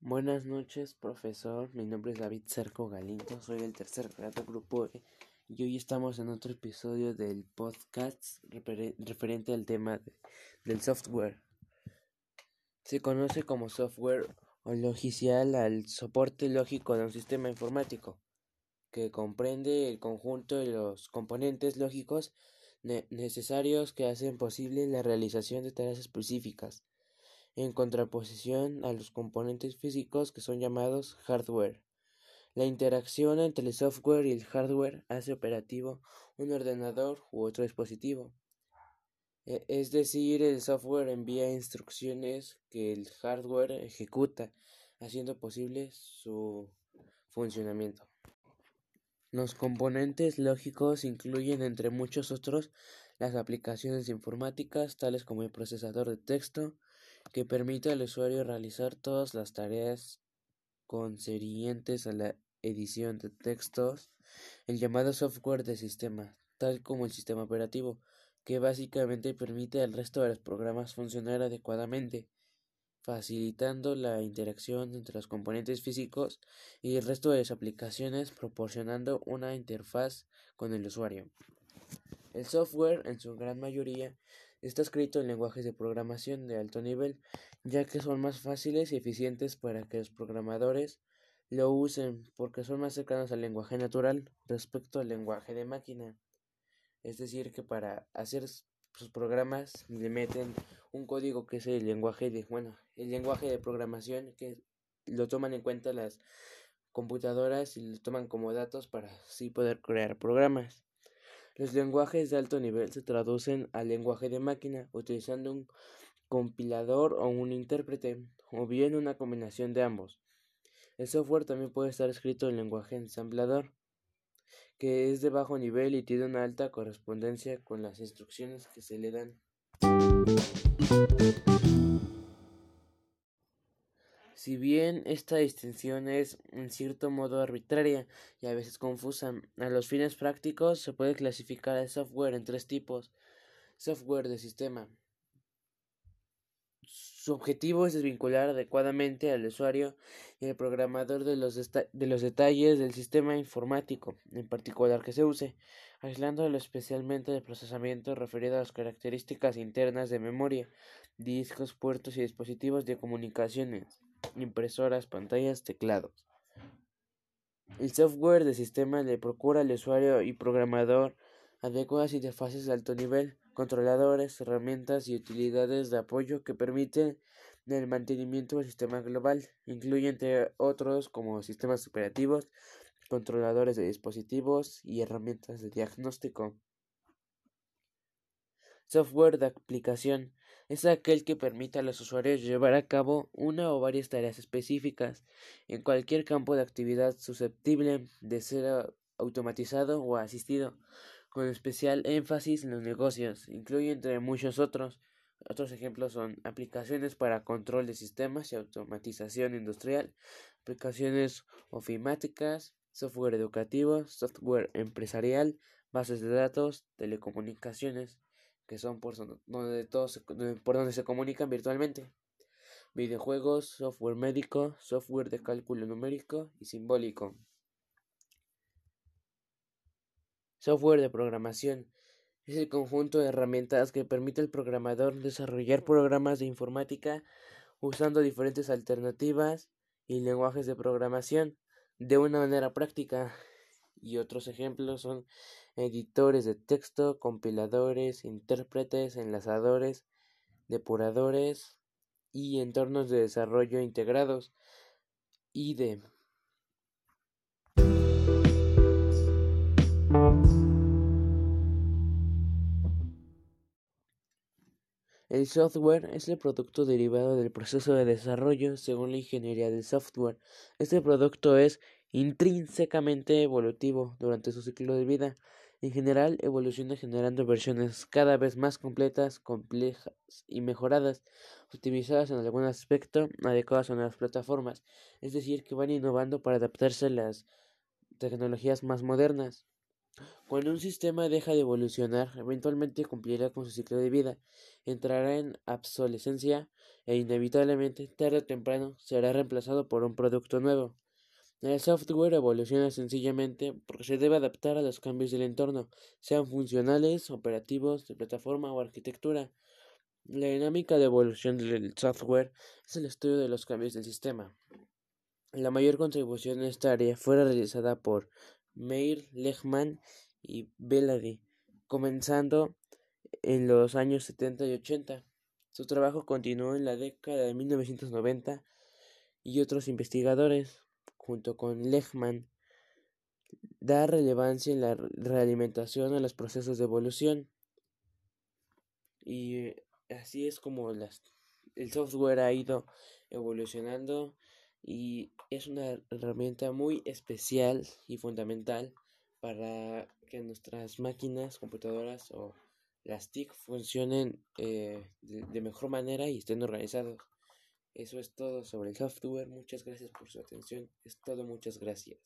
Buenas noches, profesor. Mi nombre es David Cerco Galindo. Soy del tercer grado grupo E y hoy estamos en otro episodio del podcast referente al tema del software. Se conoce como software o logicial al soporte lógico de un sistema informático que comprende el conjunto de los componentes lógicos necesarios que hacen posible la realización de tareas específicas en contraposición a los componentes físicos que son llamados hardware. La interacción entre el software y el hardware hace operativo un ordenador u otro dispositivo. E, es decir, el software envía instrucciones que el hardware ejecuta, haciendo posible su funcionamiento. Los componentes lógicos incluyen, entre muchos otros, las aplicaciones informáticas tales como el procesador de texto, que permite al usuario realizar todas las tareas concernientes a la edición de textos, el llamado software de sistema, tal como el sistema operativo, que básicamente permite al resto de los programas funcionar adecuadamente, facilitando la interacción entre los componentes físicos y el resto de las aplicaciones, proporcionando una interfaz con el usuario. El software, en su gran mayoría, Está escrito en lenguajes de programación de alto nivel, ya que son más fáciles y eficientes para que los programadores lo usen porque son más cercanos al lenguaje natural respecto al lenguaje de máquina. Es decir, que para hacer sus programas le meten un código que es el lenguaje de, bueno, el lenguaje de programación que lo toman en cuenta las computadoras y lo toman como datos para así poder crear programas. Los lenguajes de alto nivel se traducen al lenguaje de máquina utilizando un compilador o un intérprete, o bien una combinación de ambos. El software también puede estar escrito en lenguaje ensamblador, que es de bajo nivel y tiene una alta correspondencia con las instrucciones que se le dan. Si bien esta distinción es en cierto modo arbitraria y a veces confusa, a los fines prácticos se puede clasificar el software en tres tipos. Software de sistema. Su objetivo es desvincular adecuadamente al usuario y al programador de los, de los detalles del sistema informático, en particular que se use, aislándolo especialmente del procesamiento referido a las características internas de memoria, discos, puertos y dispositivos de comunicaciones impresoras, pantallas, teclados. El software de sistema le procura al usuario y programador adecuadas interfaces de alto nivel, controladores, herramientas y utilidades de apoyo que permiten el mantenimiento del sistema global. Incluye entre otros como sistemas operativos, controladores de dispositivos y herramientas de diagnóstico. Software de aplicación es aquel que permite a los usuarios llevar a cabo una o varias tareas específicas en cualquier campo de actividad susceptible de ser automatizado o asistido, con especial énfasis en los negocios. Incluye entre muchos otros. Otros ejemplos son aplicaciones para control de sistemas y automatización industrial, aplicaciones ofimáticas, software educativo, software empresarial, bases de datos, telecomunicaciones que son por donde todos por donde se comunican virtualmente. Videojuegos, software médico, software de cálculo numérico y simbólico. Software de programación es el conjunto de herramientas que permite al programador desarrollar programas de informática usando diferentes alternativas y lenguajes de programación de una manera práctica. Y otros ejemplos son editores de texto, compiladores, intérpretes, enlazadores, depuradores y entornos de desarrollo integrados. IDE. El software es el producto derivado del proceso de desarrollo según la ingeniería del software. Este producto es intrínsecamente evolutivo durante su ciclo de vida. En general, evoluciona generando versiones cada vez más completas, complejas y mejoradas, optimizadas en algún aspecto, adecuadas a nuevas plataformas, es decir, que van innovando para adaptarse a las tecnologías más modernas. Cuando un sistema deja de evolucionar, eventualmente cumplirá con su ciclo de vida, entrará en obsolescencia e inevitablemente, tarde o temprano, será reemplazado por un producto nuevo. El software evoluciona sencillamente porque se debe adaptar a los cambios del entorno, sean funcionales, operativos, de plataforma o arquitectura. La dinámica de evolución del software es el estudio de los cambios del sistema. La mayor contribución en esta área fue realizada por Meir Lehman y Belady, comenzando en los años 70 y 80. Su trabajo continuó en la década de 1990 y otros investigadores, junto con Lehman, da relevancia en la realimentación a los procesos de evolución. Y así es como las, el software ha ido evolucionando y es una herramienta muy especial y fundamental para que nuestras máquinas, computadoras o las TIC funcionen eh, de, mejor manera y estén organizados. Eso es todo sobre el software. Muchas gracias por su atención. Es todo. Muchas gracias.